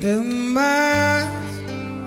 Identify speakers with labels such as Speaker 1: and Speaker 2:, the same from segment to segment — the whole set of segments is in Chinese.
Speaker 1: in my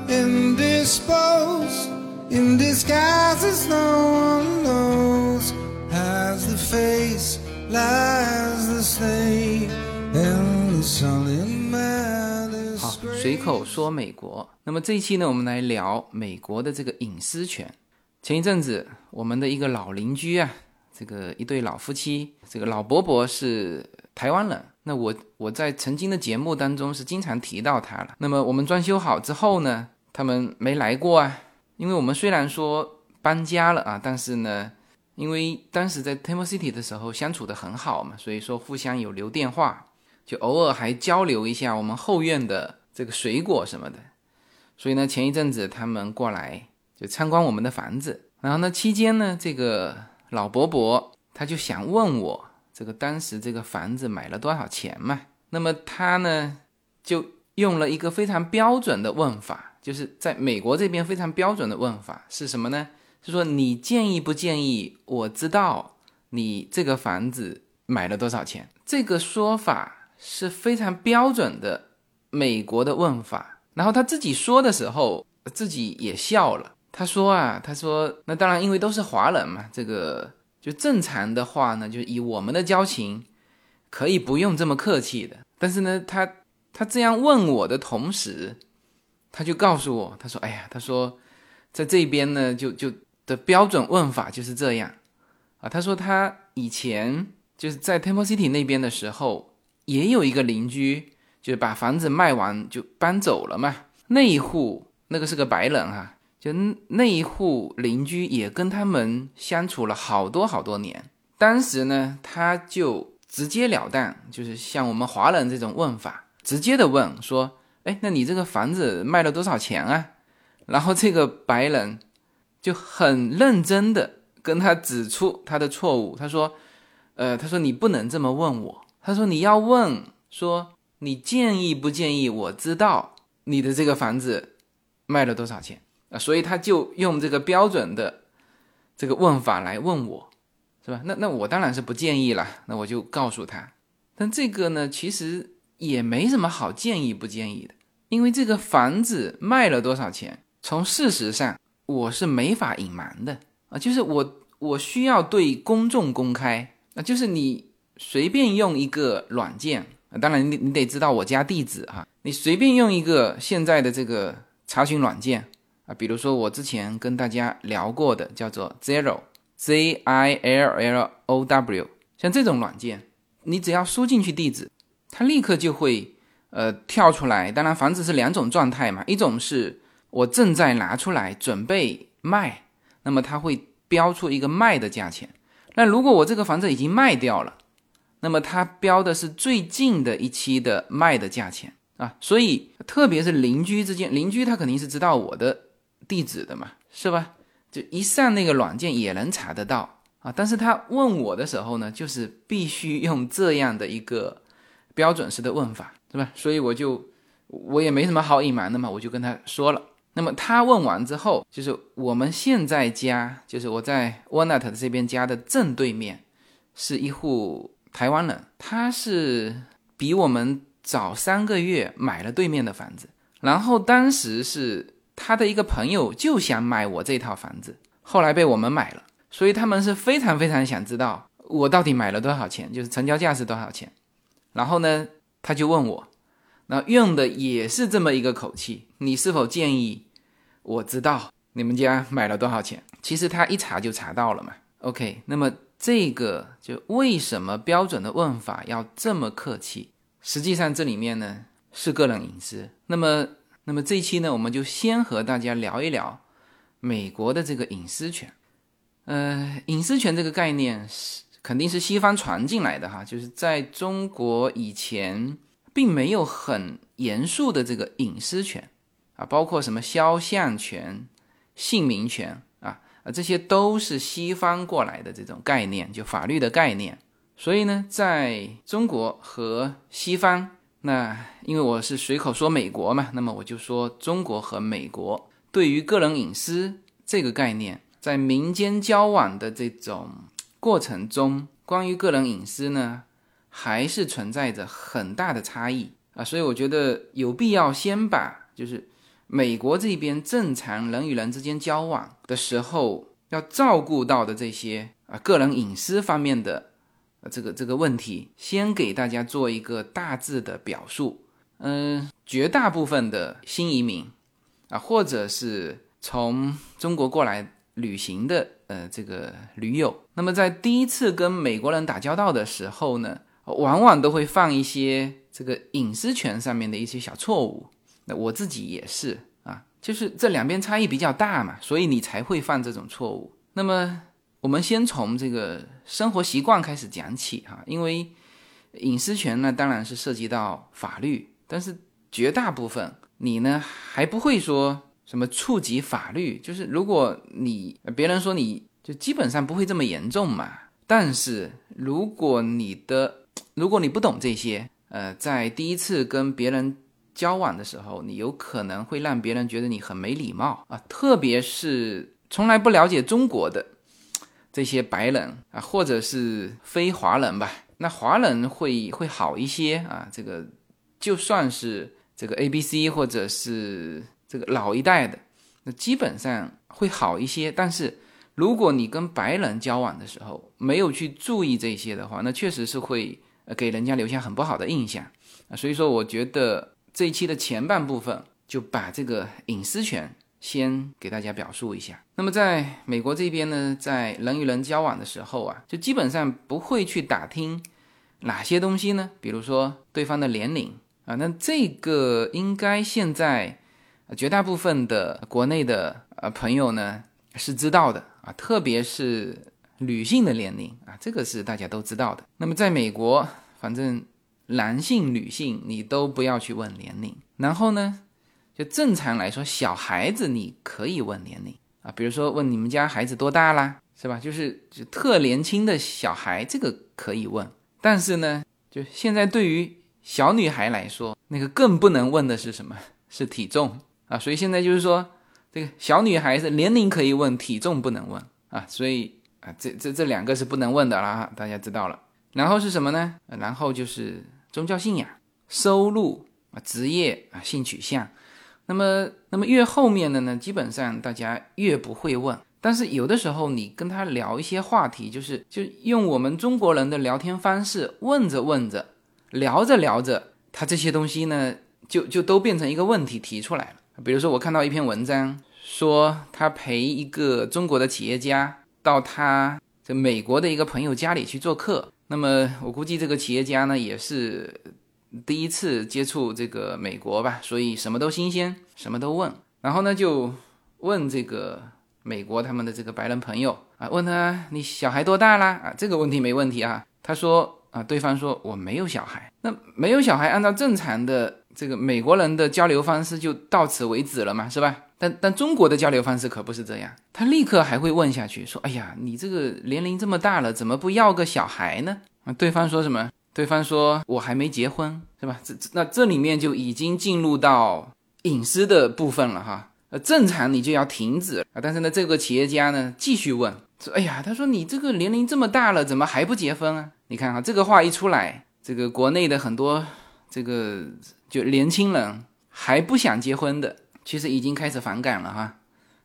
Speaker 1: indisposed in disguises no one knows has the face lies the slave and the sullen man
Speaker 2: 好，随口说美国。那么这一期呢，我们来聊美国的这个隐私权。前一阵子，我们的一个老邻居啊，这个一对老夫妻，这个老伯伯是台湾人。那我我在曾经的节目当中是经常提到他了。那么我们装修好之后呢，他们没来过啊。因为我们虽然说搬家了啊，但是呢，因为当时在 Temple City 的时候相处的很好嘛，所以说互相有留电话，就偶尔还交流一下我们后院的这个水果什么的。所以呢，前一阵子他们过来就参观我们的房子，然后呢，期间呢，这个老伯伯他就想问我。这个当时这个房子买了多少钱嘛？那么他呢就用了一个非常标准的问法，就是在美国这边非常标准的问法是什么呢？是说你建议不建议我知道你这个房子买了多少钱？这个说法是非常标准的美国的问法。然后他自己说的时候自己也笑了，他说啊，他说那当然因为都是华人嘛，这个。就正常的话呢，就以我们的交情，可以不用这么客气的。但是呢，他他这样问我的同时，他就告诉我，他说：“哎呀，他说在这边呢，就就的标准问法就是这样啊。”他说他以前就是在 Temple City 那边的时候，也有一个邻居，就是把房子卖完就搬走了嘛。那一户那个是个白人哈。就那一户邻居也跟他们相处了好多好多年，当时呢，他就直截了当，就是像我们华人这种问法，直接的问说：“哎，那你这个房子卖了多少钱啊？”然后这个白人就很认真的跟他指出他的错误，他说：“呃，他说你不能这么问我，他说你要问说你建议不建议我知道你的这个房子卖了多少钱。”啊，所以他就用这个标准的这个问法来问我，是吧？那那我当然是不建议了。那我就告诉他，但这个呢，其实也没什么好建议不建议的，因为这个房子卖了多少钱，从事实上我是没法隐瞒的啊，就是我我需要对公众公开啊，就是你随便用一个软件，当然你你得知道我家地址哈，你随便用一个现在的这个查询软件。啊，比如说我之前跟大家聊过的，叫做 Zero，Z I L L O W，像这种软件，你只要输进去地址，它立刻就会呃跳出来。当然，房子是两种状态嘛，一种是我正在拿出来准备卖，那么它会标出一个卖的价钱。那如果我这个房子已经卖掉了，那么它标的是最近的一期的卖的价钱啊。所以，特别是邻居之间，邻居他肯定是知道我的。地址的嘛，是吧？就一上那个软件也能查得到啊。但是他问我的时候呢，就是必须用这样的一个标准式的问法，是吧？所以我就我也没什么好隐瞒的嘛，我就跟他说了。那么他问完之后，就是我们现在家，就是我在 Walnut 这边家的正对面，是一户台湾人，他是比我们早三个月买了对面的房子，然后当时是。他的一个朋友就想买我这套房子，后来被我们买了，所以他们是非常非常想知道我到底买了多少钱，就是成交价是多少钱。然后呢，他就问我，那用的也是这么一个口气，你是否建议我知道你们家买了多少钱？其实他一查就查到了嘛。OK，那么这个就为什么标准的问法要这么客气？实际上这里面呢是个人隐私。那么。那么这一期呢，我们就先和大家聊一聊美国的这个隐私权。呃，隐私权这个概念是肯定是西方传进来的哈，就是在中国以前并没有很严肃的这个隐私权啊，包括什么肖像权、姓名权啊啊，这些都是西方过来的这种概念，就法律的概念。所以呢，在中国和西方。那因为我是随口说美国嘛，那么我就说中国和美国对于个人隐私这个概念，在民间交往的这种过程中，关于个人隐私呢，还是存在着很大的差异。啊，所以我觉得有必要先把就是美国这边正常人与人之间交往的时候要照顾到的这些啊个人隐私方面的这个这个问题，先给大家做一个大致的表述。嗯，绝大部分的新移民啊，或者是从中国过来旅行的呃这个驴友，那么在第一次跟美国人打交道的时候呢，往往都会犯一些这个隐私权上面的一些小错误。那我自己也是啊，就是这两边差异比较大嘛，所以你才会犯这种错误。那么我们先从这个生活习惯开始讲起哈，因为隐私权呢，当然是涉及到法律。但是绝大部分你呢还不会说什么触及法律，就是如果你别人说你就基本上不会这么严重嘛。但是如果你的如果你不懂这些，呃，在第一次跟别人交往的时候，你有可能会让别人觉得你很没礼貌啊，特别是从来不了解中国的这些白人啊，或者是非华人吧，那华人会会好一些啊，这个。就算是这个 A、B、C，或者是这个老一代的，那基本上会好一些。但是如果你跟白人交往的时候没有去注意这些的话，那确实是会给人家留下很不好的印象。所以说，我觉得这一期的前半部分就把这个隐私权先给大家表述一下。那么在美国这边呢，在人与人交往的时候啊，就基本上不会去打听哪些东西呢？比如说对方的年龄。啊，那这个应该现在绝大部分的国内的呃朋友呢是知道的啊，特别是女性的年龄啊，这个是大家都知道的。那么在美国，反正男性、女性你都不要去问年龄。然后呢，就正常来说，小孩子你可以问年龄啊，比如说问你们家孩子多大啦，是吧？就是就特年轻的小孩，这个可以问。但是呢，就现在对于小女孩来说，那个更不能问的是什么？是体重啊！所以现在就是说，这个小女孩是年龄可以问，体重不能问啊！所以啊，这这这两个是不能问的啦，大家知道了。然后是什么呢？然后就是宗教信仰、收入啊、职业啊、性取向。那么，那么越后面的呢，基本上大家越不会问。但是有的时候你跟他聊一些话题，就是就用我们中国人的聊天方式，问着问着。聊着聊着，他这些东西呢，就就都变成一个问题提出来了。比如说，我看到一篇文章，说他陪一个中国的企业家到他这美国的一个朋友家里去做客。那么我估计这个企业家呢，也是第一次接触这个美国吧，所以什么都新鲜，什么都问。然后呢，就问这个美国他们的这个白人朋友啊，问他你小孩多大啦？啊，这个问题没问题啊。他说。啊，对方说我没有小孩，那没有小孩，按照正常的这个美国人的交流方式就到此为止了嘛，是吧？但但中国的交流方式可不是这样，他立刻还会问下去，说，哎呀，你这个年龄这么大了，怎么不要个小孩呢？啊，对方说什么？对方说我还没结婚，是吧？这这那这里面就已经进入到隐私的部分了哈。呃，正常你就要停止啊，但是呢，这个企业家呢继续问，说，哎呀，他说你这个年龄这么大了，怎么还不结婚啊？你看哈，这个话一出来，这个国内的很多这个就年轻人还不想结婚的，其实已经开始反感了哈。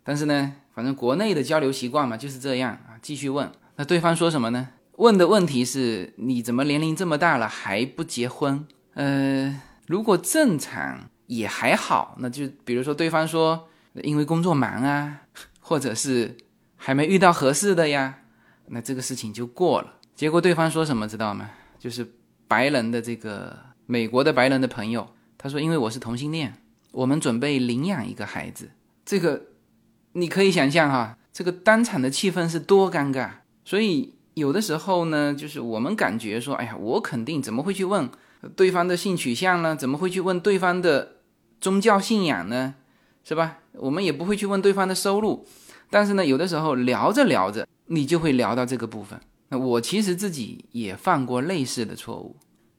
Speaker 2: 但是呢，反正国内的交流习惯嘛就是这样啊，继续问。那对方说什么呢？问的问题是你怎么年龄这么大了还不结婚？呃，如果正常也还好，那就比如说对方说因为工作忙啊，或者是还没遇到合适的呀，那这个事情就过了。结果对方说什么知道吗？就是白人的这个美国的白人的朋友，他说：“因为我是同性恋，我们准备领养一个孩子。”这个你可以想象哈，这个当场的气氛是多尴尬。所以有的时候呢，就是我们感觉说：“哎呀，我肯定怎么会去问对方的性取向呢？怎么会去问对方的宗教信仰呢？是吧？我们也不会去问对方的收入。但是呢，有的时候聊着聊着，你就会聊到这个部分。”那我其实自己也犯过类似的错误。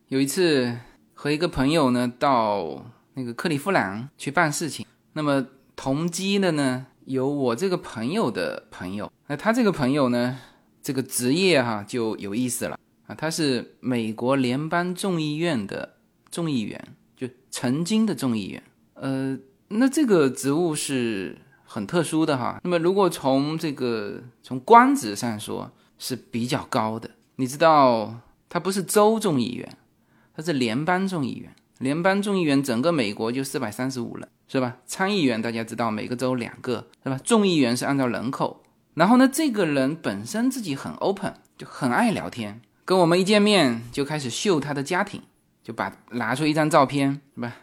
Speaker 2: 有一次和一个朋友呢到那个克利夫兰去办事情，那么同机的呢有我这个朋友的朋友。那他这个朋友呢，这个职业哈就有意思了他是美国联邦众议院的众议员，就就曾经的众议员。呃，那这个职务是很特殊的哈。那么如果从这个从官职上说是比较高的，你知道他不是州众议员，他是联邦众议员。联邦众议员整个美国就四百三十五人，是吧？参议员大家知道每个州两个，是吧？众议员是按照人口。然后呢，这个人本身自己很 open，就很爱聊天，跟我们一见面就开始秀他的家庭，就把拿出一张照片，是吧？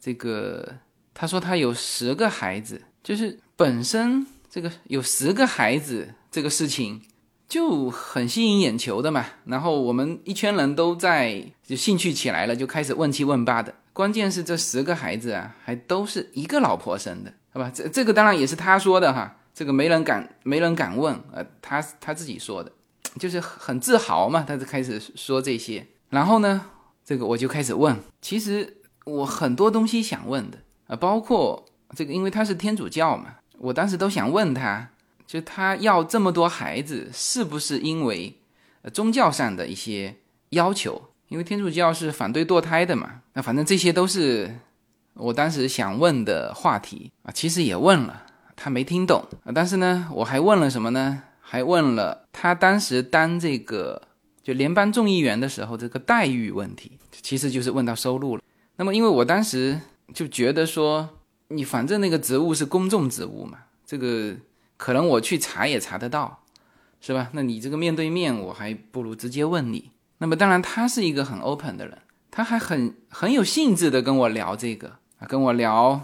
Speaker 2: 这个他说他有十个孩子，就是本身这个有十个孩子这个事情就很吸引眼球的嘛。然后我们一圈人都在就兴趣起来了，就开始问七问八的。关键是这十个孩子啊，还都是一个老婆生的，好吧？这这个当然也是他说的哈，这个没人敢没人敢问，呃，他他自己说的，就是很自豪嘛，他就开始说这些。然后呢，这个我就开始问，其实。我很多东西想问的啊，包括这个，因为他是天主教嘛，我当时都想问他，就他要这么多孩子，是不是因为宗教上的一些要求？因为天主教是反对堕胎的嘛。那反正这些都是我当时想问的话题啊。其实也问了，他没听懂啊。但是呢，我还问了什么呢？还问了他当时当这个就联邦众议员的时候这个待遇问题，其实就是问到收入了。那么，因为我当时就觉得说，你反正那个职务是公众职务嘛，这个可能我去查也查得到，是吧？那你这个面对面，我还不如直接问你。那么，当然他是一个很 open 的人，他还很很有兴致的跟我聊这个啊，跟我聊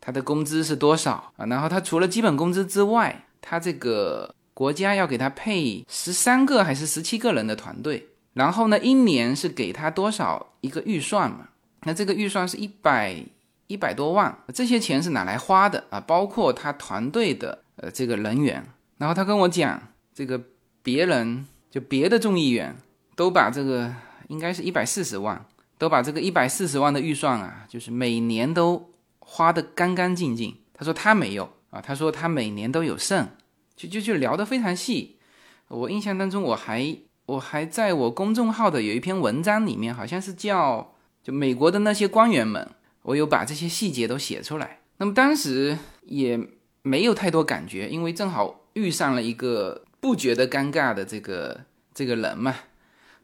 Speaker 2: 他的工资是多少啊，然后他除了基本工资之外，他这个国家要给他配十三个还是十七个人的团队，然后呢，一年是给他多少一个预算嘛？那这个预算是一百一百多万，这些钱是哪来花的啊？包括他团队的呃这个人员，然后他跟我讲，这个别人就别的众议员都把这个应该是一百四十万，都把这个一百四十万的预算啊，就是每年都花的干干净净。他说他没有啊，他说他每年都有剩，就就就聊得非常细。我印象当中，我还我还在我公众号的有一篇文章里面，好像是叫。就美国的那些官员们，我有把这些细节都写出来。那么当时也没有太多感觉，因为正好遇上了一个不觉得尴尬的这个这个人嘛。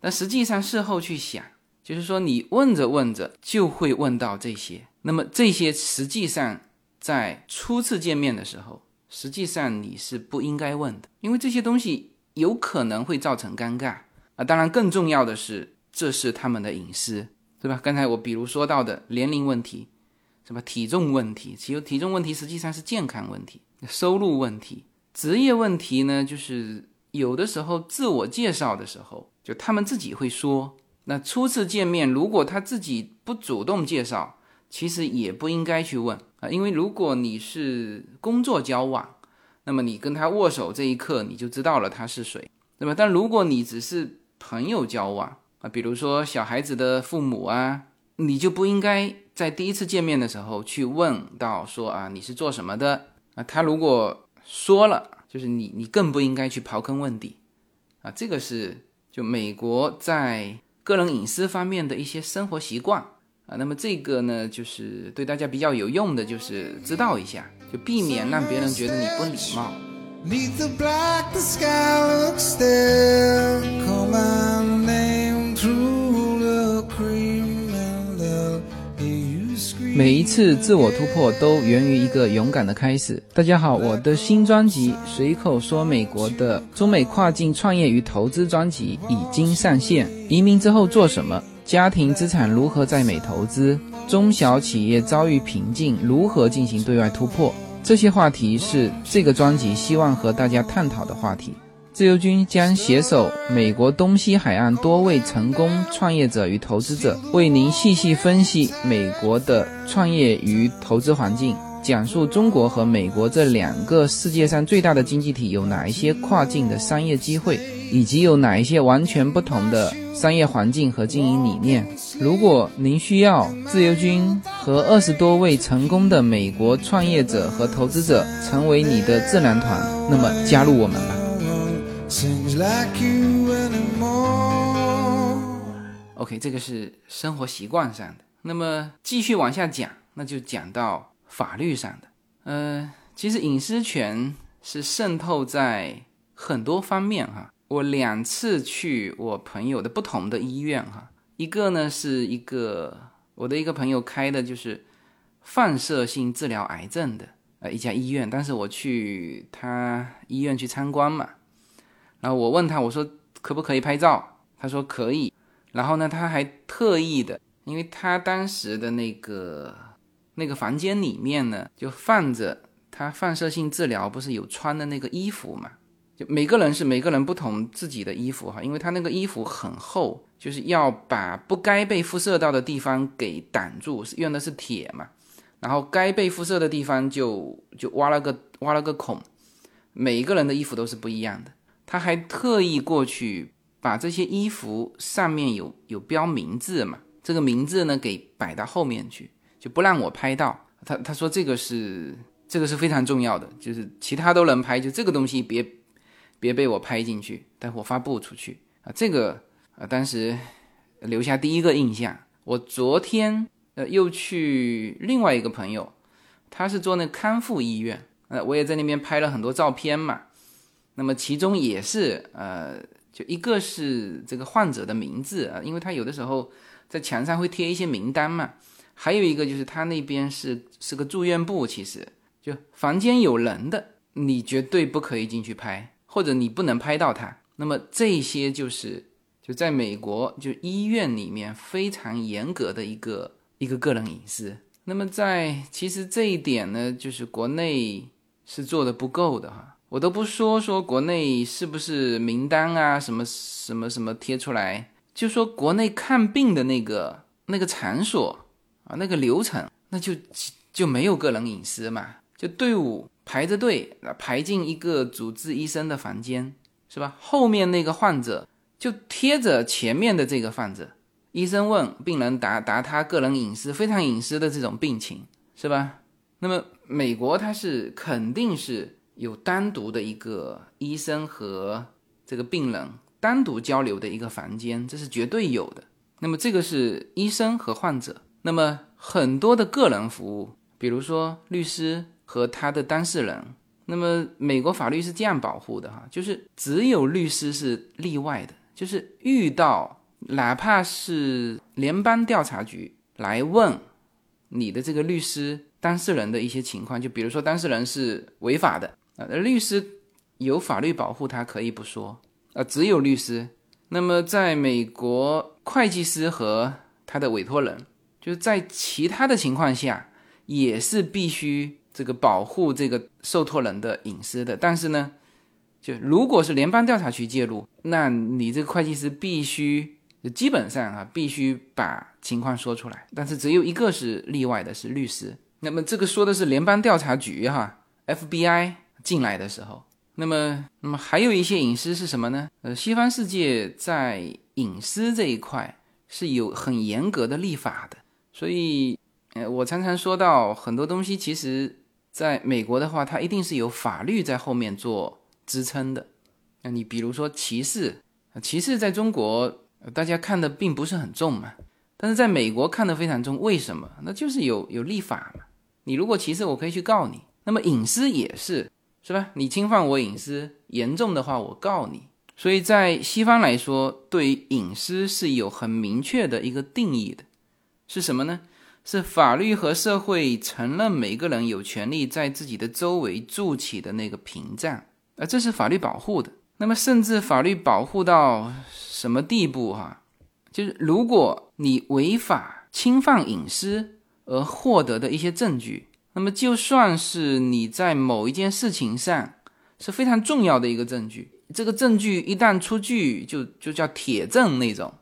Speaker 2: 但实际上事后去想，就是说你问着问着就会问到这些。那么这些实际上在初次见面的时候，实际上你是不应该问的，因为这些东西有可能会造成尴尬啊。当然更重要的是，这是他们的隐私。对吧？刚才我比如说到的年龄问题，什么体重问题，其实体重问题实际上是健康问题，收入问题，职业问题呢，就是有的时候自我介绍的时候，就他们自己会说。那初次见面，如果他自己不主动介绍，其实也不应该去问因为如果你是工作交往，那么你跟他握手这一刻，你就知道了他是谁，对吧？但如果你只是朋友交往，啊，比如说小孩子的父母啊，你就不应该在第一次见面的时候去问到说啊你是做什么的啊？他如果说了，就是你你更不应该去刨根问底啊。这个是就美国在个人隐私方面的一些生活习惯啊。那么这个呢，就是对大家比较有用的，就是知道一下，就避免让别人觉得你不礼貌。
Speaker 3: 每一次自我突破都源于一个勇敢的开始。大家好，我的新专辑《随口说美国》的中美跨境创业与投资专辑已经上线。移民之后做什么？家庭资产如何在美投资？中小企业遭遇瓶颈，如何进行对外突破？这些话题是这个专辑希望和大家探讨的话题。自由军将携手美国东西海岸多位成功创业者与投资者，为您细细分析美国的创业与投资环境，讲述中国和美国这两个世界上最大的经济体有哪一些跨境的商业机会，以及有哪一些完全不同的商业环境和经营理念。如果您需要自由军和二十多位成功的美国创业者和投资者成为你的智囊团，那么加入我们吧。
Speaker 2: OK，这个是生活习惯上的那么继续往下讲，那就讲到法律上的。呃，其实隐私权是渗透在很多方面哈。我两次去我朋友的不同的医院哈，一个呢是一个我的一个朋友开的，就是放射性治疗癌症的呃一家医院，但是我去他医院去参观嘛，然后我问他我说可不可以拍照，他说可以，然后呢他还特意的，因为他当时的那个那个房间里面呢就放着他放射性治疗不是有穿的那个衣服嘛。就每个人是每个人不同自己的衣服哈，因为他那个衣服很厚，就是要把不该被辐射到的地方给挡住，用的是铁嘛，然后该被辐射的地方就就挖了个挖了个孔，每一个人的衣服都是不一样的。他还特意过去把这些衣服上面有有标名字嘛，这个名字呢给摆到后面去，就不让我拍到。他他说这个是这个是非常重要的，就是其他都能拍，就这个东西别。别被我拍进去，待会发布出去啊！这个啊，当时留下第一个印象。我昨天呃又去另外一个朋友，他是做那康复医院，呃，我也在那边拍了很多照片嘛。那么其中也是呃，就一个是这个患者的名字啊，因为他有的时候在墙上会贴一些名单嘛。还有一个就是他那边是是个住院部，其实就房间有人的，你绝对不可以进去拍。或者你不能拍到他，那么这些就是就在美国就医院里面非常严格的一个一个个人隐私。那么在其实这一点呢，就是国内是做的不够的哈。我都不说说国内是不是名单啊什么什么什么贴出来，就说国内看病的那个那个场所啊那个流程，那就就没有个人隐私嘛，就队伍。排着队排进一个主治医生的房间，是吧？后面那个患者就贴着前面的这个患者，医生问病人答答他个人隐私非常隐私的这种病情，是吧？那么美国它是肯定是有单独的一个医生和这个病人单独交流的一个房间，这是绝对有的。那么这个是医生和患者，那么很多的个人服务，比如说律师。和他的当事人，那么美国法律是这样保护的哈，就是只有律师是例外的，就是遇到哪怕是联邦调查局来问你的这个律师当事人的一些情况，就比如说当事人是违法的啊，律师有法律保护，他可以不说啊，只有律师。那么在美国，会计师和他的委托人，就是在其他的情况下也是必须。这个保护这个受托人的隐私的，但是呢，就如果是联邦调查局介入，那你这个会计师必须基本上啊，必须把情况说出来。但是只有一个是例外的，是律师。那么这个说的是联邦调查局哈，FBI 进来的时候，那么那么还有一些隐私是什么呢？呃，西方世界在隐私这一块是有很严格的立法的，所以呃，我常常说到很多东西其实。在美国的话，它一定是有法律在后面做支撑的。那你比如说歧视，歧视在中国大家看的并不是很重嘛，但是在美国看的非常重。为什么？那就是有有立法嘛。你如果歧视，我可以去告你。那么隐私也是，是吧？你侵犯我隐私严重的话，我告你。所以在西方来说，对于隐私是有很明确的一个定义的，是什么呢？是法律和社会承认每个人有权利在自己的周围筑起的那个屏障，而这是法律保护的。那么，甚至法律保护到什么地步？哈，就是如果你违法侵犯隐私而获得的一些证据，那么就算是你在某一件事情上是非常重要的一个证据，这个证据一旦出具，就就叫铁证那种。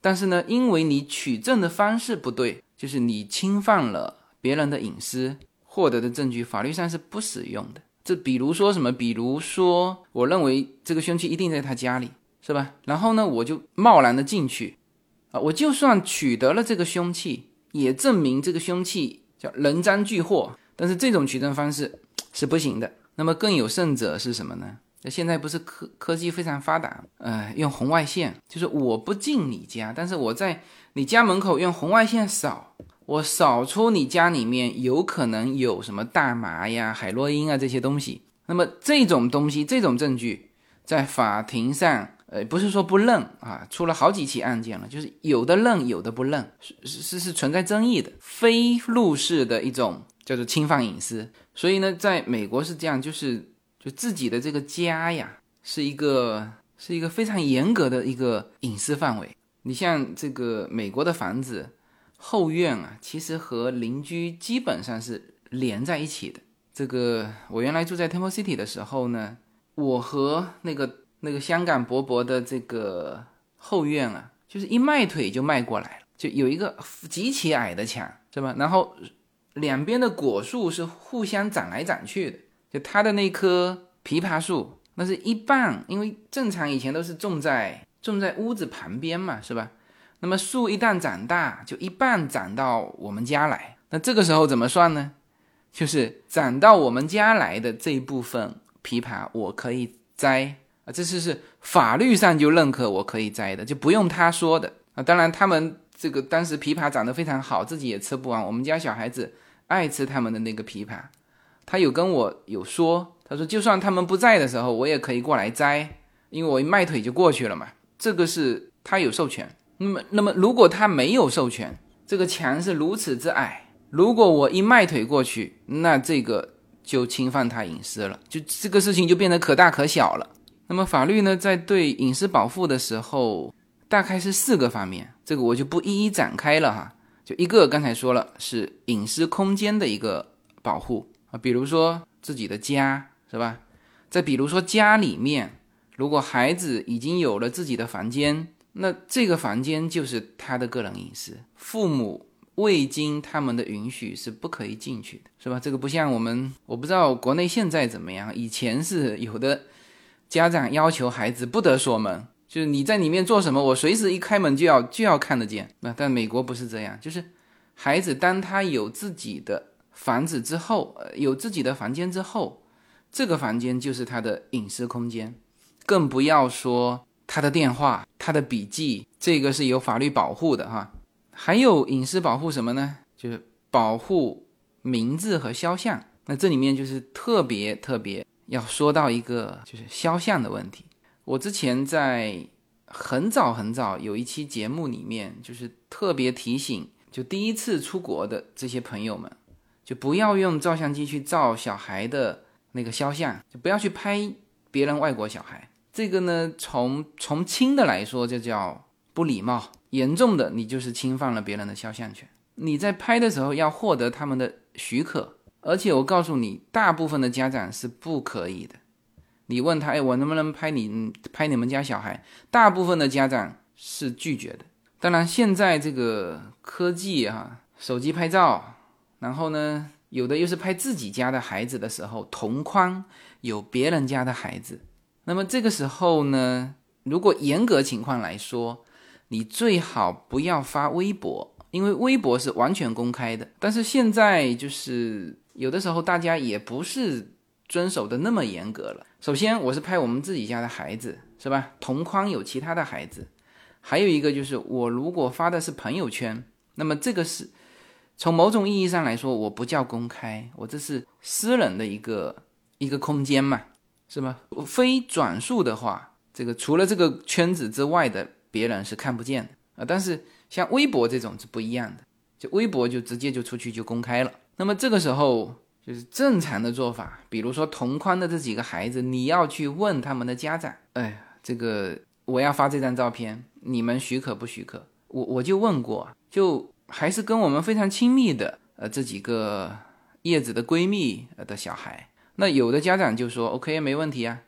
Speaker 2: 但是呢，因为你取证的方式不对。就是你侵犯了别人的隐私，获得的证据法律上是不使用的。这比如说什么？比如说，我认为这个凶器一定在他家里，是吧？然后呢，我就贸然的进去，啊，我就算取得了这个凶器，也证明这个凶器叫人赃俱获。但是这种取证方式是不行的。那么更有甚者是什么呢？那现在不是科科技非常发达，呃，用红外线，就是我不进你家，但是我在你家门口用红外线扫。我扫出你家里面有可能有什么大麻呀、海洛因啊这些东西。那么这种东西、这种证据，在法庭上，呃，不是说不认啊，出了好几起案件了，就是有的认，有的不认，是是是存在争议的，非入室的一种叫做侵犯隐私。所以呢，在美国是这样，就是就自己的这个家呀，是一个是一个非常严格的一个隐私范围。你像这个美国的房子。后院啊，其实和邻居基本上是连在一起的。这个我原来住在 Temple City 的时候呢，我和那个那个香港伯伯的这个后院啊，就是一迈腿就迈过来了，就有一个极其矮的墙，是吧？然后两边的果树是互相长来长去的，就他的那棵枇杷树，那是一半，因为正常以前都是种在种在屋子旁边嘛，是吧？那么树一旦长大，就一半长到我们家来。那这个时候怎么算呢？就是长到我们家来的这一部分枇杷，我可以摘啊，这是是法律上就认可我可以摘的，就不用他说的啊。当然，他们这个当时枇杷长得非常好，自己也吃不完。我们家小孩子爱吃他们的那个枇杷，他有跟我有说，他说就算他们不在的时候，我也可以过来摘，因为我一迈腿就过去了嘛。这个是他有授权。那么，那么如果他没有授权，这个墙是如此之矮，如果我一迈腿过去，那这个就侵犯他隐私了，就这个事情就变得可大可小了。那么法律呢，在对隐私保护的时候，大概是四个方面，这个我就不一一展开了哈。就一个刚才说了，是隐私空间的一个保护啊，比如说自己的家是吧？再比如说家里面，如果孩子已经有了自己的房间。那这个房间就是他的个人隐私，父母未经他们的允许是不可以进去的，是吧？这个不像我们，我不知道国内现在怎么样。以前是有的家长要求孩子不得锁门，就是你在里面做什么，我随时一开门就要就要看得见。那但美国不是这样，就是孩子当他有自己的房子之后，呃，有自己的房间之后，这个房间就是他的隐私空间，更不要说。他的电话、他的笔记，这个是有法律保护的哈。还有隐私保护什么呢？就是保护名字和肖像。那这里面就是特别特别要说到一个，就是肖像的问题。我之前在很早很早有一期节目里面，就是特别提醒，就第一次出国的这些朋友们，就不要用照相机去照小孩的那个肖像，就不要去拍别人外国小孩。这个呢，从从轻的来说就叫不礼貌，严重的你就是侵犯了别人的肖像权。你在拍的时候要获得他们的许可，而且我告诉你，大部分的家长是不可以的。你问他，哎，我能不能拍你拍你们家小孩？大部分的家长是拒绝的。当然，现在这个科技啊，手机拍照，然后呢，有的又是拍自己家的孩子的时候，同框有别人家的孩子。那么这个时候呢，如果严格情况来说，你最好不要发微博，因为微博是完全公开的。但是现在就是有的时候大家也不是遵守的那么严格了。首先，我是拍我们自己家的孩子，是吧？同框有其他的孩子，还有一个就是我如果发的是朋友圈，那么这个是从某种意义上来说，我不叫公开，我这是私人的一个一个空间嘛。是吗？非转述的话，这个除了这个圈子之外的别人是看不见的啊。但是像微博这种是不一样的，就微博就直接就出去就公开了。那么这个时候就是正常的做法，比如说同框的这几个孩子，你要去问他们的家长，哎，这个我要发这张照片，你们许可不许可？我我就问过，就还是跟我们非常亲密的呃这几个叶子的闺蜜的小孩。那有的家长就说 OK 没问题啊，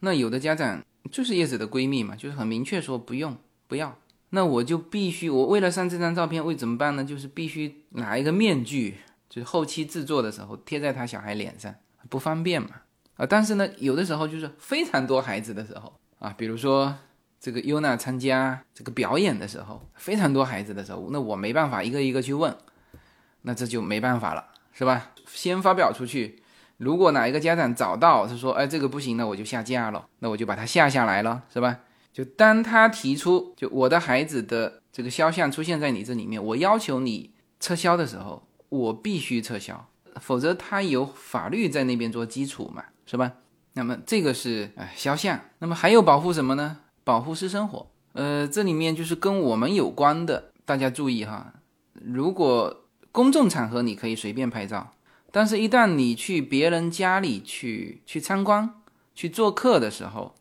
Speaker 2: 那有的家长就是叶子的闺蜜嘛，就是很明确说不用不要，那我就必须我为了上这张照片会怎么办呢？就是必须拿一个面具，就是后期制作的时候贴在他小孩脸上，不方便嘛啊。但是呢，有的时候就是非常多孩子的时候啊，比如说这个优娜参加这个表演的时候，非常多孩子的时候，那我没办法一个一个去问，那这就没办法了，是吧？先发表出去。如果哪一个家长找到是说，哎，这个不行，那我就下架了，那我就把它下下来了，是吧？就当他提出，就我的孩子的这个肖像出现在你这里面，我要求你撤销的时候，我必须撤销，否则他有法律在那边做基础嘛，是吧？那么这个是哎肖像，那么还有保护什么呢？保护私生活。呃，这里面就是跟我们有关的，大家注意哈。如果公众场合你可以随便拍照，但是一旦你去别人家里去去参观、去做客的时候，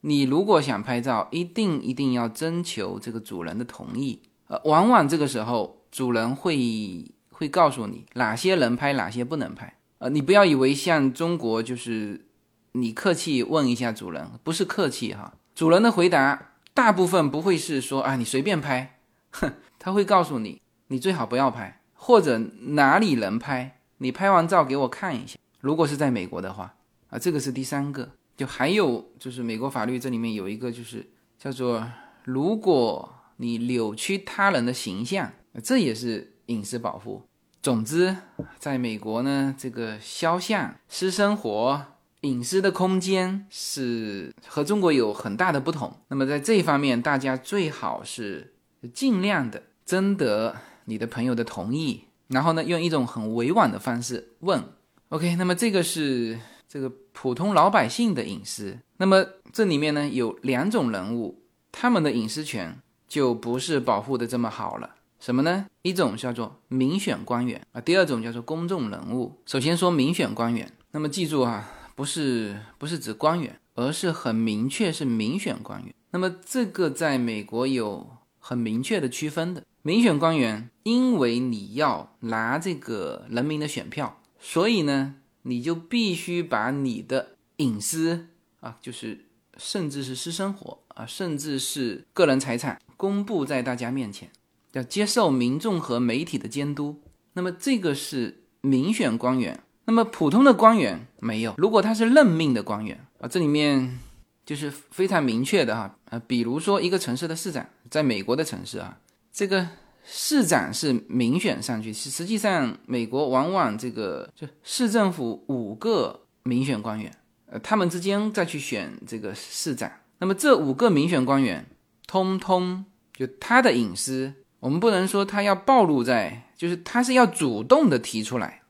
Speaker 2: 你如果想拍照，一定一定要征求这个主人的同意。呃，往往这个时候主人会会告诉你哪些能拍，哪些不能拍。呃，你不要以为像中国就是你客气问一下主人，不是客气哈，主人的回答。大部分不会是说啊，你随便拍，哼，他会告诉你，你最好不要拍，或者哪里能拍，你拍完照给我看一下。如果是在美国的话，啊，这个是第三个。就还有就是美国法律这里面有一个就是叫做，如果你扭曲他人的形象，这也是隐私保护。总之，在美国呢，这个肖像、私生活。隐私的空间是和中国有很大的不同。那么在这一方面，大家最好是尽量的征得你的朋友的同意，然后呢，用一种很委婉的方式问。OK，那么这个是这个普通老百姓的隐私。那么这里面呢，有两种人物，他们的隐私权就不是保护的这么好了。什么呢？一种叫做民选官员啊，第二种叫做公众人物。首先说民选官员，那么记住啊。不是不是指官员，而是很明确是民选官员。那么这个在美国有很明确的区分的。民选官员，因为你要拿这个人民的选票，所以呢，你就必须把你的隐私啊，就是甚至是私生活啊，甚至是个人财产，公布在大家面前，要接受民众和媒体的监督。那么这个是民选官员。那么普通的官员没有，如果他是任命的官员啊，这里面就是非常明确的哈啊，比如说一个城市的市长，在美国的城市啊，这个市长是民选上去，实实际上美国往往这个就市政府五个民选官员，呃，他们之间再去选这个市长，那么这五个民选官员，通通就他的隐私，我们不能说他要暴露在，就是他是要主动的提出来。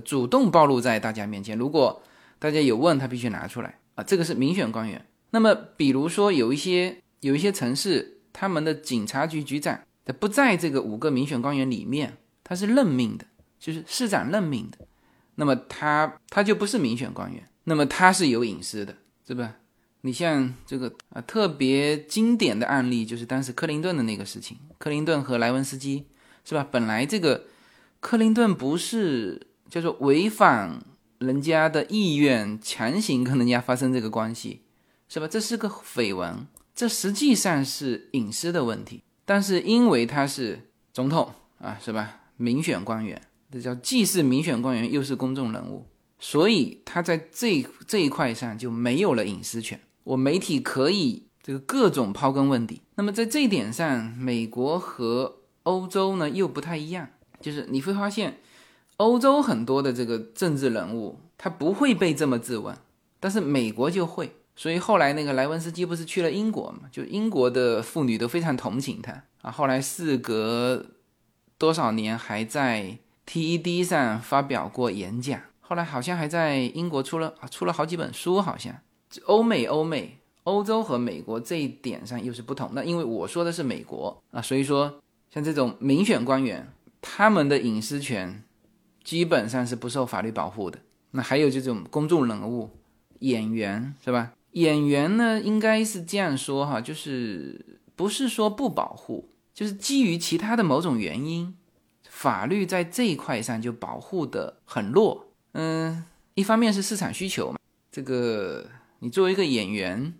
Speaker 2: 主动暴露在大家面前，如果大家有问他，必须拿出来啊。这个是民选官员。那么，比如说有一些有一些城市，他们的警察局局长他不在这个五个民选官员里面，他是任命的，就是市长任命的。那么他他就不是民选官员，那么他是有隐私的，是吧？你像这个啊，特别经典的案例就是当时克林顿的那个事情，克林顿和莱文斯基，是吧？本来这个克林顿不是。就是违反人家的意愿，强行跟人家发生这个关系，是吧？这是个绯闻，这实际上是隐私的问题。但是因为他是总统啊，是吧？民选官员，这叫既是民选官员又是公众人物，所以他在这这一块上就没有了隐私权。我媒体可以这个各种刨根问底。那么在这一点上，美国和欧洲呢又不太一样，就是你会发现。欧洲很多的这个政治人物，他不会被这么质问，但是美国就会。所以后来那个莱文斯基不是去了英国嘛？就英国的妇女都非常同情他啊。后来事隔多少年，还在 TED 上发表过演讲。后来好像还在英国出了出了好几本书，好像。欧美欧美欧洲和美国这一点上又是不同。那因为我说的是美国啊，所以说像这种民选官员，他们的隐私权。基本上是不受法律保护的。那还有这种公众人物、演员，是吧？演员呢，应该是这样说哈，就是不是说不保护，就是基于其他的某种原因，法律在这一块上就保护的很弱。嗯，一方面是市场需求嘛，这个你作为一个演员，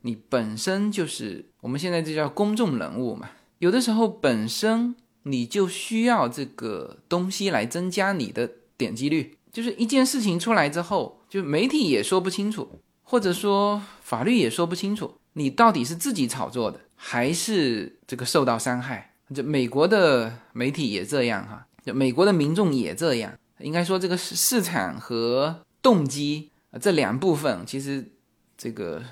Speaker 2: 你本身就是我们现在这叫公众人物嘛，有的时候本身。你就需要这个东西来增加你的点击率，就是一件事情出来之后，就媒体也说不清楚，或者说法律也说不清楚，你到底是自己炒作的，还是这个受到伤害？就美国的媒体也这样哈，就美国的民众也这样，应该说这个市市场和动机这两部分，其实这个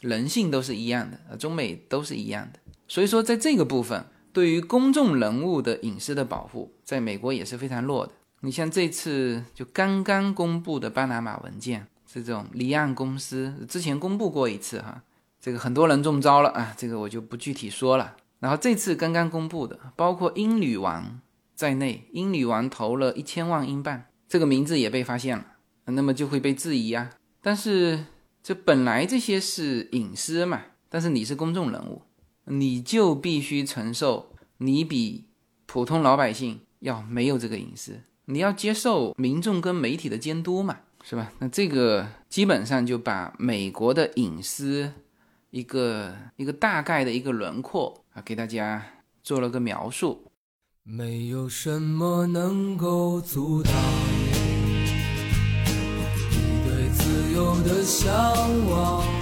Speaker 2: 人性都是一样的，中美都是一样的，所以说在这个部分。对于公众人物的隐私的保护，在美国也是非常弱的。你像这次就刚刚公布的巴拿马文件，这种离岸公司之前公布过一次哈，这个很多人中招了啊，这个我就不具体说了。然后这次刚刚公布的，包括英女王在内，英女王投了一千万英镑，这个名字也被发现了，那么就会被质疑啊。但是这本来这些是隐私嘛，但是你是公众人物。你就必须承受，你比普通老百姓要没有这个隐私，你要接受民众跟媒体的监督嘛，是吧？那这个基本上就把美国的隐私一个一个大概的一个轮廓啊，给大家做了个描述。
Speaker 1: 没有什么能够阻挡你对自由的向往。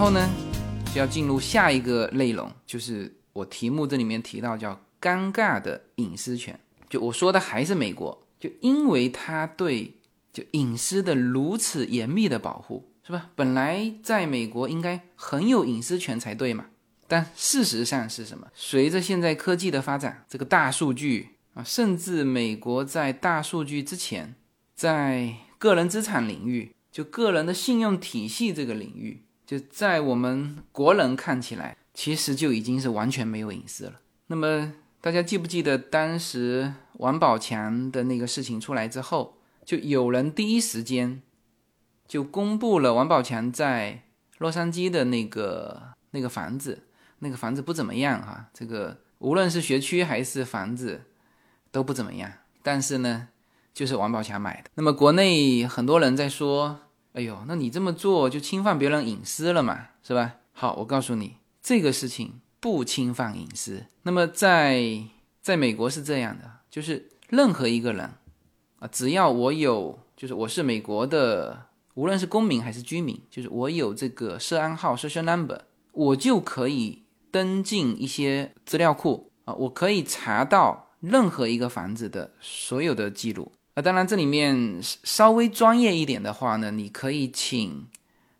Speaker 2: 然后呢，就要进入下一个内容，就是我题目这里面提到叫“尴尬的隐私权”。就我说的还是美国，就因为他对就隐私的如此严密的保护，是吧？本来在美国应该很有隐私权才对嘛。但事实上是什么？随着现在科技的发展，这个大数据啊，甚至美国在大数据之前，在个人资产领域，就个人的信用体系这个领域。就在我们国人看起来，其实就已经是完全没有隐私了。那么大家记不记得当时王宝强的那个事情出来之后，就有人第一时间就公布了王宝强在洛杉矶的那个那个房子，那个房子不怎么样哈，这个无论是学区还是房子都不怎么样。但是呢，就是王宝强买的。那么国内很多人在说。哎呦，那你这么做就侵犯别人隐私了嘛，是吧？好，我告诉你，这个事情不侵犯隐私。那么在在美国是这样的，就是任何一个人啊，只要我有，就是我是美国的，无论是公民还是居民，就是我有这个涉案号 （social number），我就可以登进一些资料库啊，我可以查到任何一个房子的所有的记录。啊，当然，这里面稍微专业一点的话呢，你可以请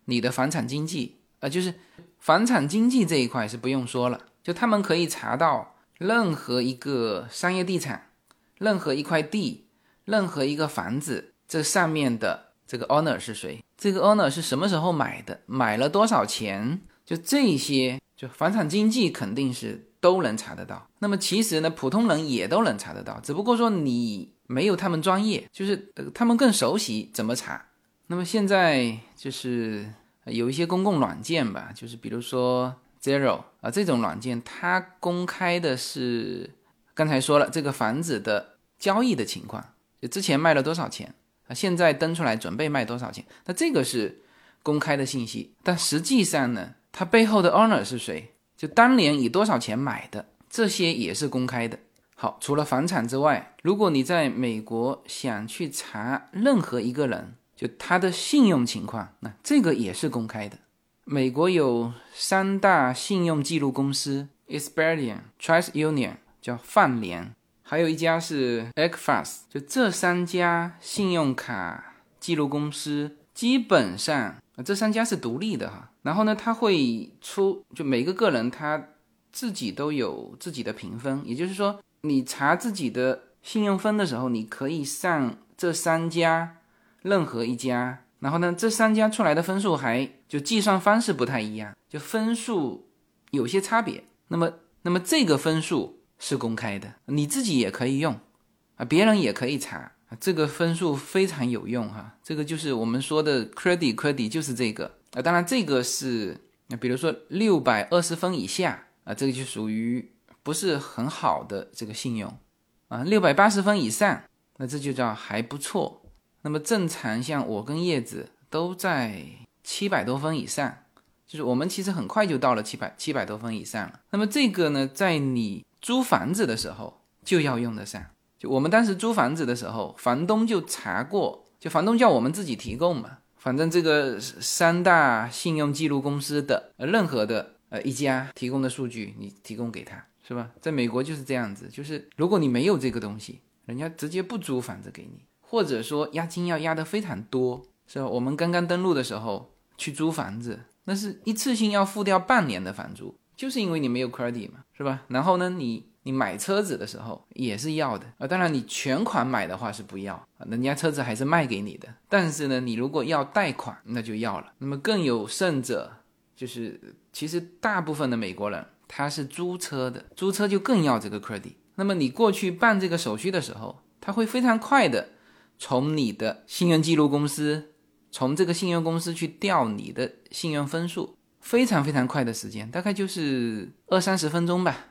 Speaker 2: 你的房产经纪，啊，就是房产经纪这一块是不用说了，就他们可以查到任何一个商业地产、任何一块地、任何一个房子，这上面的这个 owner 是谁，这个 owner 是什么时候买的，买了多少钱，就这些，就房产经纪肯定是都能查得到。那么其实呢，普通人也都能查得到，只不过说你。没有他们专业，就是呃，他们更熟悉怎么查。那么现在就是有一些公共软件吧，就是比如说 Zero 啊这种软件，它公开的是刚才说了这个房子的交易的情况，就之前卖了多少钱啊，现在登出来准备卖多少钱，那这个是公开的信息。但实际上呢，它背后的 owner 是谁，就当年以多少钱买的，这些也是公开的。好，除了房产之外，如果你在美国想去查任何一个人，就他的信用情况，那这个也是公开的。美国有三大信用记录公司：Experian、Trust Union，叫泛联，还有一家是 e q f a s。就这三家信用卡记录公司，基本上这三家是独立的哈。然后呢，他会出，就每个个人他自己都有自己的评分，也就是说。你查自己的信用分的时候，你可以上这三家任何一家，然后呢，这三家出来的分数还就计算方式不太一样，就分数有些差别。那么那么这个分数是公开的，你自己也可以用啊，别人也可以查。这个分数非常有用哈，这个就是我们说的 credit credit 就是这个啊。当然这个是，那比如说六百二十分以下啊，这个就属于不是很好的这个信用啊。六百八十分以上，那这就叫还不错。那么正常像我跟叶子都在七百多分以上，就是我们其实很快就到了七百七百多分以上了。那么这个呢，在你租房子的时候就要用得上。就我们当时租房子的时候，房东就查过，就房东叫我们自己提供嘛。反正这个三大信用记录公司的任何的呃一家提供的数据，你提供给他，是吧？在美国就是这样子，就是如果你没有这个东西，人家直接不租房子给你，或者说押金要压得非常多，是吧？我们刚刚登录的时候去租房子，那是一次性要付掉半年的房租，就是因为你没有 credit 嘛，是吧？然后呢，你。你买车子的时候也是要的啊，当然你全款买的话是不要啊，人家车子还是卖给你的。但是呢，你如果要贷款，那就要了。那么更有甚者，就是其实大部分的美国人他是租车的，租车就更要这个 credit。那么你过去办这个手续的时候，他会非常快的从你的信用记录公司，从这个信用公司去调你的信用分数，非常非常快的时间，大概就是二三十分钟吧。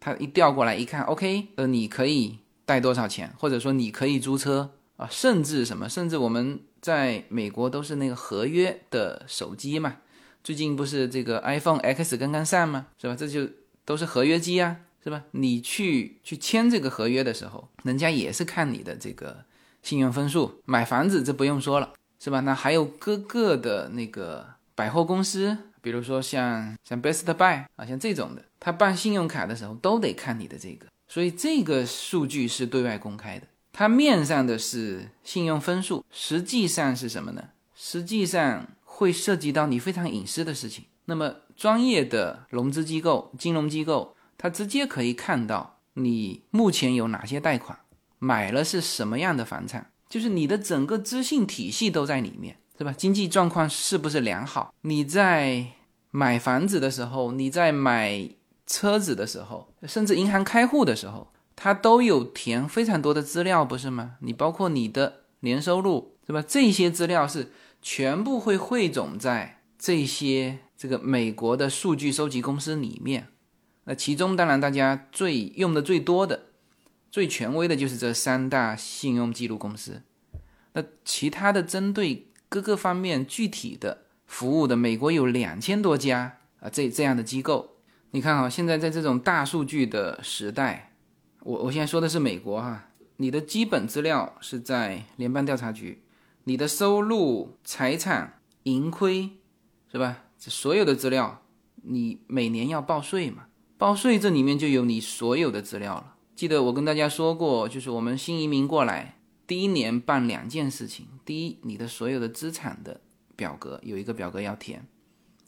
Speaker 2: 他一调过来一看，OK，呃，你可以贷多少钱，或者说你可以租车啊，甚至什么，甚至我们在美国都是那个合约的手机嘛。最近不是这个 iPhone X 刚刚上吗？是吧？这就都是合约机啊，是吧？你去去签这个合约的时候，人家也是看你的这个信用分数。买房子这不用说了，是吧？那还有各个的那个百货公司。比如说像像 Best Buy 啊，像这种的，他办信用卡的时候都得看你的这个，所以这个数据是对外公开的。它面上的是信用分数，实际上是什么呢？实际上会涉及到你非常隐私的事情。那么专业的融资机构、金融机构，它直接可以看到你目前有哪些贷款，买了是什么样的房产，就是你的整个资信体系都在里面。是吧？经济状况是不是良好？你在买房子的时候，你在买车子的时候，甚至银行开户的时候，它都有填非常多的资料，不是吗？你包括你的年收入，是吧？这些资料是全部会汇总在这些这个美国的数据收集公司里面。那其中当然大家最用的最多的、最权威的就是这三大信用记录公司。那其他的针对。各个方面具体的服务的，美国有两千多家啊，这这样的机构。你看啊，现在在这种大数据的时代，我我现在说的是美国哈，你的基本资料是在联邦调查局，你的收入、财产、盈亏，是吧？这所有的资料，你每年要报税嘛？报税这里面就有你所有的资料了。记得我跟大家说过，就是我们新移民过来。第一年办两件事情，第一，你的所有的资产的表格有一个表格要填，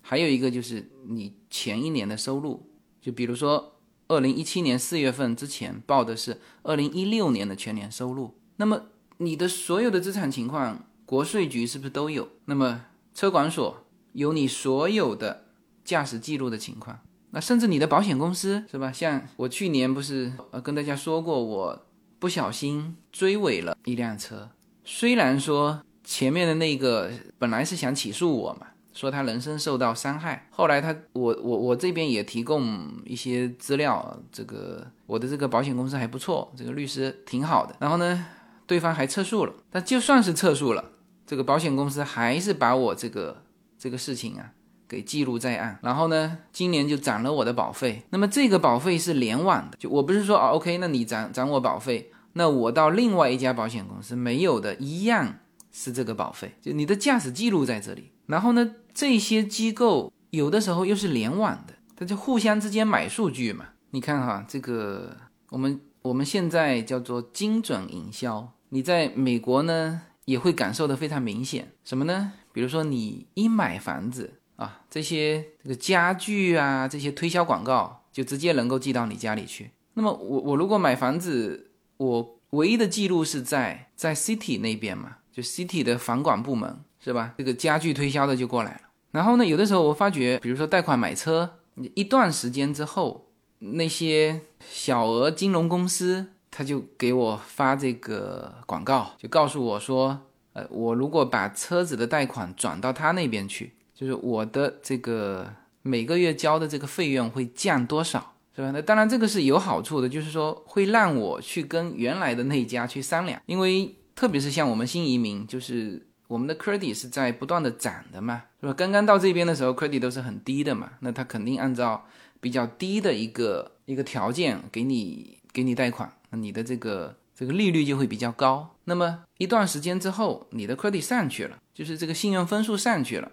Speaker 2: 还有一个就是你前一年的收入，就比如说二零一七年四月份之前报的是二零一六年的全年收入，那么你的所有的资产情况，国税局是不是都有？那么车管所有你所有的驾驶记录的情况，那甚至你的保险公司是吧？像我去年不是呃跟大家说过我。不小心追尾了一辆车，虽然说前面的那个本来是想起诉我嘛，说他人身受到伤害，后来他我我我这边也提供一些资料，这个我的这个保险公司还不错，这个律师挺好的，然后呢，对方还撤诉了，但就算是撤诉了，这个保险公司还是把我这个这个事情啊。给记录在案，然后呢，今年就涨了我的保费。那么这个保费是联网的，就我不是说哦，OK，那你涨涨我保费，那我到另外一家保险公司没有的一样是这个保费，就你的驾驶记录在这里。然后呢，这些机构有的时候又是联网的，它就互相之间买数据嘛。你看哈，这个我们我们现在叫做精准营销，你在美国呢也会感受的非常明显。什么呢？比如说你一买房子。啊，这些这个家具啊，这些推销广告就直接能够寄到你家里去。那么我我如果买房子，我唯一的记录是在在 City 那边嘛，就 City 的房管部门是吧？这个家具推销的就过来了。然后呢，有的时候我发觉，比如说贷款买车，一段时间之后，那些小额金融公司，他就给我发这个广告，就告诉我说，呃，我如果把车子的贷款转到他那边去，就是我的这个每个月交的这个费用会降多少，是吧？那当然这个是有好处的，就是说会让我去跟原来的那家去商量，因为特别是像我们新移民，就是我们的 credit 是在不断的涨的嘛，是吧？刚刚到这边的时候，credit 都是很低的嘛，那他肯定按照。比较低的一个一个条件给你给你贷款，你的这个这个利率就会比较高。那么一段时间之后，你的 credit 上去了，就是这个信用分数上去了，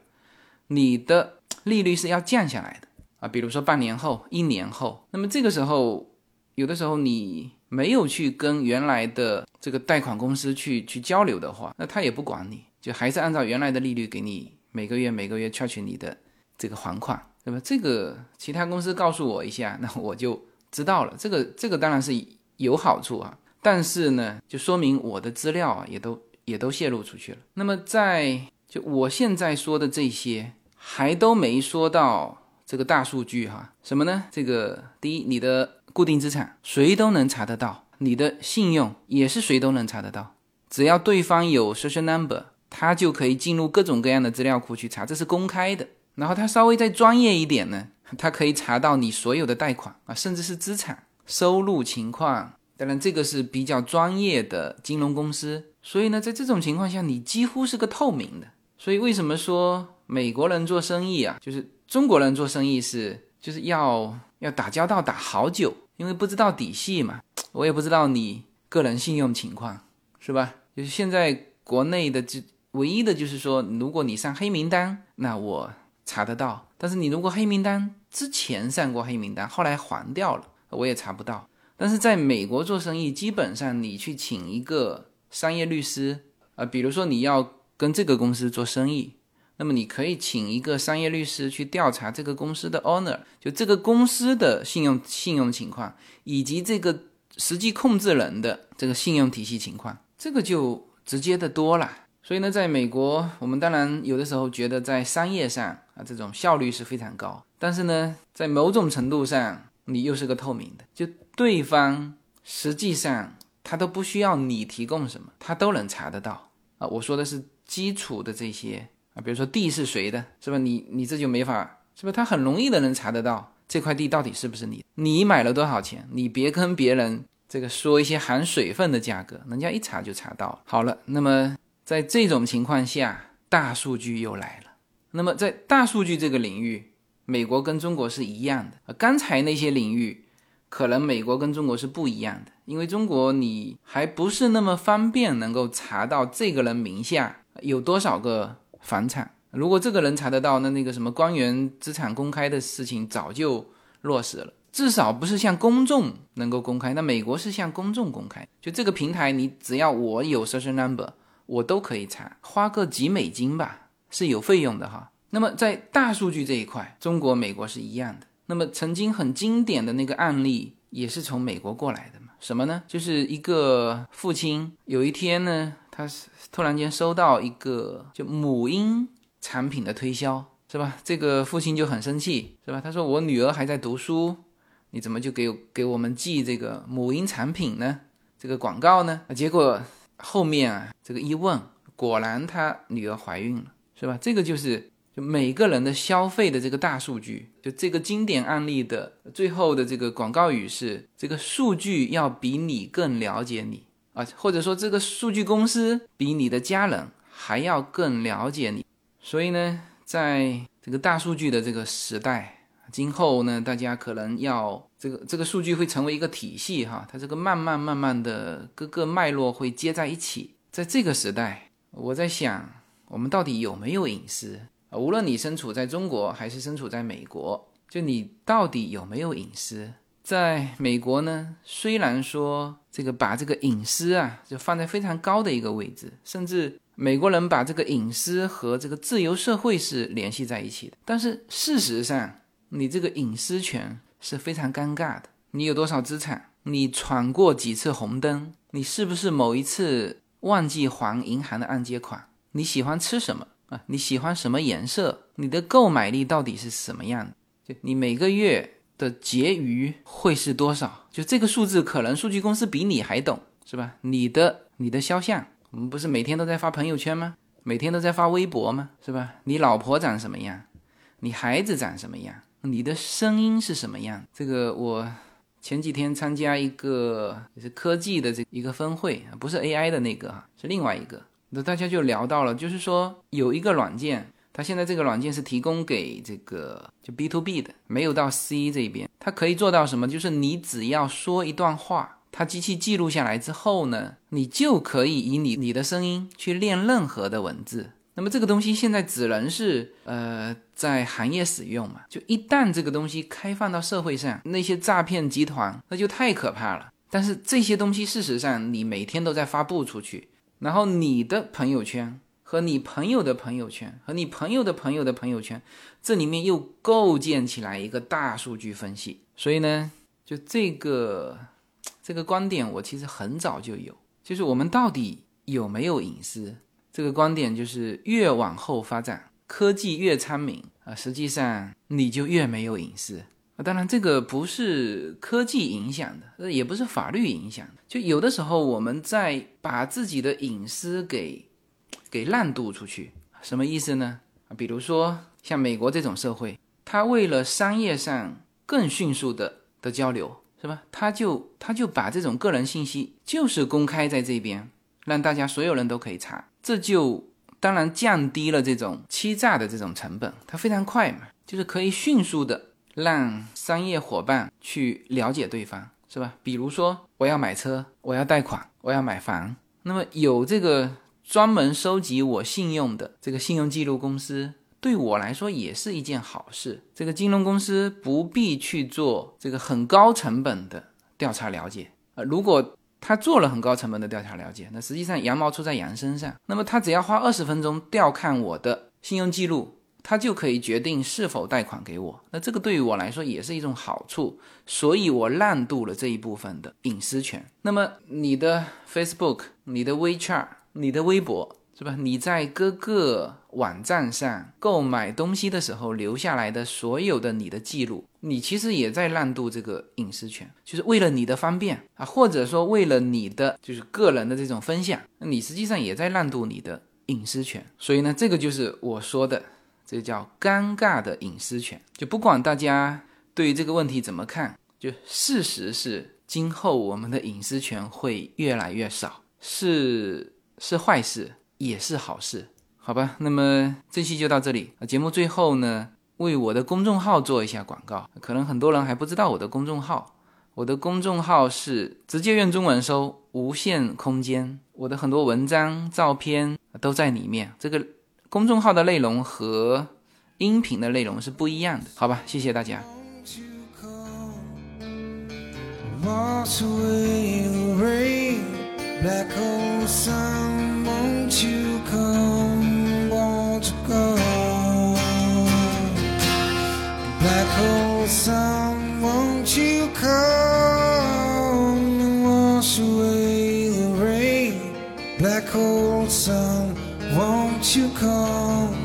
Speaker 2: 你的利率是要降下来的啊。比如说半年后、一年后，那么这个时候有的时候你没有去跟原来的这个贷款公司去去交流的话，那他也不管你，就还是按照原来的利率给你每个月每个月 charge 你的这个还款。对吧？这个其他公司告诉我一下，那我就知道了。这个这个当然是有好处啊，但是呢，就说明我的资料啊也都也都泄露出去了。那么在就我现在说的这些，还都没说到这个大数据哈？什么呢？这个第一，你的固定资产谁都能查得到，你的信用也是谁都能查得到，只要对方有 social number，他就可以进入各种各样的资料库去查，这是公开的。然后他稍微再专业一点呢，他可以查到你所有的贷款啊，甚至是资产、收入情况。当然，这个是比较专业的金融公司。所以呢，在这种情况下，你几乎是个透明的。所以为什么说美国人做生意啊，就是中国人做生意是就是要要打交道打好久，因为不知道底细嘛，我也不知道你个人信用情况，是吧？就是现在国内的这唯一的就是说，如果你上黑名单，那我。查得到，但是你如果黑名单之前上过黑名单，后来还掉了，我也查不到。但是在美国做生意，基本上你去请一个商业律师啊，比如说你要跟这个公司做生意，那么你可以请一个商业律师去调查这个公司的 owner，就这个公司的信用信用情况，以及这个实际控制人的这个信用体系情况，这个就直接的多了。所以呢，在美国，我们当然有的时候觉得在商业上啊，这种效率是非常高。但是呢，在某种程度上，你又是个透明的，就对方实际上他都不需要你提供什么，他都能查得到啊。我说的是基础的这些啊，比如说地是谁的，是吧？你你这就没法，是吧？他很容易的能查得到这块地到底是不是你，你买了多少钱？你别跟别人这个说一些含水分的价格，人家一查就查到了。好了，那么。在这种情况下，大数据又来了。那么，在大数据这个领域，美国跟中国是一样的。刚才那些领域，可能美国跟中国是不一样的，因为中国你还不是那么方便能够查到这个人名下有多少个房产。如果这个人查得到，那那个什么官员资产公开的事情早就落实了，至少不是向公众能够公开。那美国是向公众公开，就这个平台，你只要我有 social number。我都可以查，花个几美金吧，是有费用的哈。那么在大数据这一块，中国、美国是一样的。那么曾经很经典的那个案例，也是从美国过来的嘛？什么呢？就是一个父亲有一天呢，他是突然间收到一个就母婴产品的推销，是吧？这个父亲就很生气，是吧？他说：“我女儿还在读书，你怎么就给给我们寄这个母婴产品呢？这个广告呢？”结果。后面啊，这个一问，果然他女儿怀孕了，是吧？这个就是就每个人的消费的这个大数据，就这个经典案例的最后的这个广告语是：这个数据要比你更了解你啊，或者说这个数据公司比你的家人还要更了解你。所以呢，在这个大数据的这个时代。今后呢，大家可能要这个这个数据会成为一个体系哈，它这个慢慢慢慢的各个脉络会接在一起。在这个时代，我在想，我们到底有没有隐私无论你身处在中国还是身处在美国，就你到底有没有隐私？在美国呢，虽然说这个把这个隐私啊就放在非常高的一个位置，甚至美国人把这个隐私和这个自由社会是联系在一起的，但是事实上。你这个隐私权是非常尴尬的。你有多少资产？你闯过几次红灯？你是不是某一次忘记还银行的按揭款？你喜欢吃什么啊？你喜欢什么颜色？你的购买力到底是什么样的？就你每个月的结余会是多少？就这个数字，可能数据公司比你还懂，是吧？你的你的肖像，我们不是每天都在发朋友圈吗？每天都在发微博吗？是吧？你老婆长什么样？你孩子长什么样？你的声音是什么样？这个我前几天参加一个是科技的这一个分会，不是 AI 的那个，是另外一个。那大家就聊到了，就是说有一个软件，它现在这个软件是提供给这个就 B to B 的，没有到 C 这边。它可以做到什么？就是你只要说一段话，它机器记录下来之后呢，你就可以以你你的声音去练任何的文字。那么这个东西现在只能是呃在行业使用嘛？就一旦这个东西开放到社会上，那些诈骗集团那就太可怕了。但是这些东西事实上你每天都在发布出去。然后你的朋友圈和你朋友的朋友圈和你朋友的朋友的朋友圈，这里面又构建起来一个大数据分析。所以呢，就这个这个观点，我其实很早就有，就是我们到底有没有隐私？这个观点就是越往后发展，科技越昌明啊，实际上你就越没有隐私。当然，这个不是科技影响的，也不是法律影响的。就有的时候，我们在把自己的隐私给给滥渡出去，什么意思呢？比如说像美国这种社会，他为了商业上更迅速的的交流，是吧？他就他就把这种个人信息就是公开在这边，让大家所有人都可以查，这就当然降低了这种欺诈的这种成本，它非常快嘛，就是可以迅速的。让商业伙伴去了解对方，是吧？比如说，我要买车，我要贷款，我要买房，那么有这个专门收集我信用的这个信用记录公司，对我来说也是一件好事。这个金融公司不必去做这个很高成本的调查了解啊。如果他做了很高成本的调查了解，那实际上羊毛出在羊身上。那么他只要花二十分钟调看我的信用记录。他就可以决定是否贷款给我，那这个对于我来说也是一种好处，所以我让渡了这一部分的隐私权。那么你的 Facebook、你的 WeChat、你的微博，是吧？你在各个网站上购买东西的时候留下来的所有的你的记录，你其实也在让渡这个隐私权，就是为了你的方便啊，或者说为了你的就是个人的这种分享，你实际上也在让渡你的隐私权。所以呢，这个就是我说的。这叫尴尬的隐私权，就不管大家对这个问题怎么看，就事实是，今后我们的隐私权会越来越少，是是坏事，也是好事，好吧？那么这期就到这里。啊，节目最后呢，为我的公众号做一下广告，可能很多人还不知道我的公众号，我的公众号是直接用中文搜“无限空间”，我的很多文章、照片都在里面，这个。公众号的内容和音频的内容是不一样的，好吧？谢谢大家。
Speaker 3: You come?